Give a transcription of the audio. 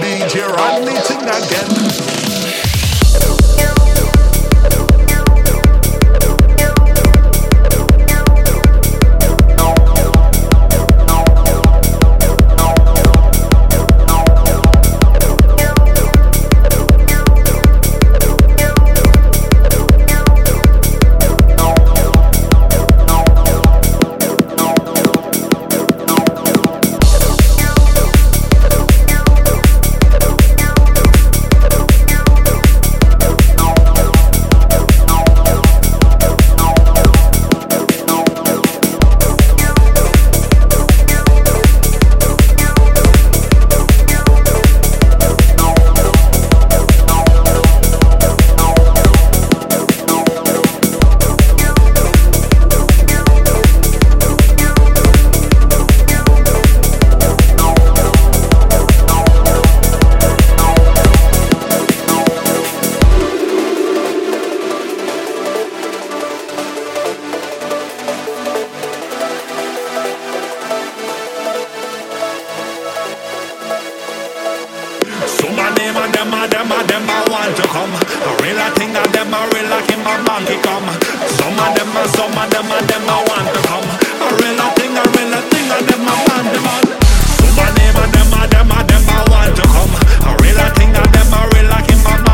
Be here anything again. them a them a them a want to come. A real a thing a them a real like in my monkey come. Some of them a some of them a them a want to come. A real a thing a real a thing a them a man to come. Some of them a them a them a them a want to come. A real a thing a them a real like in my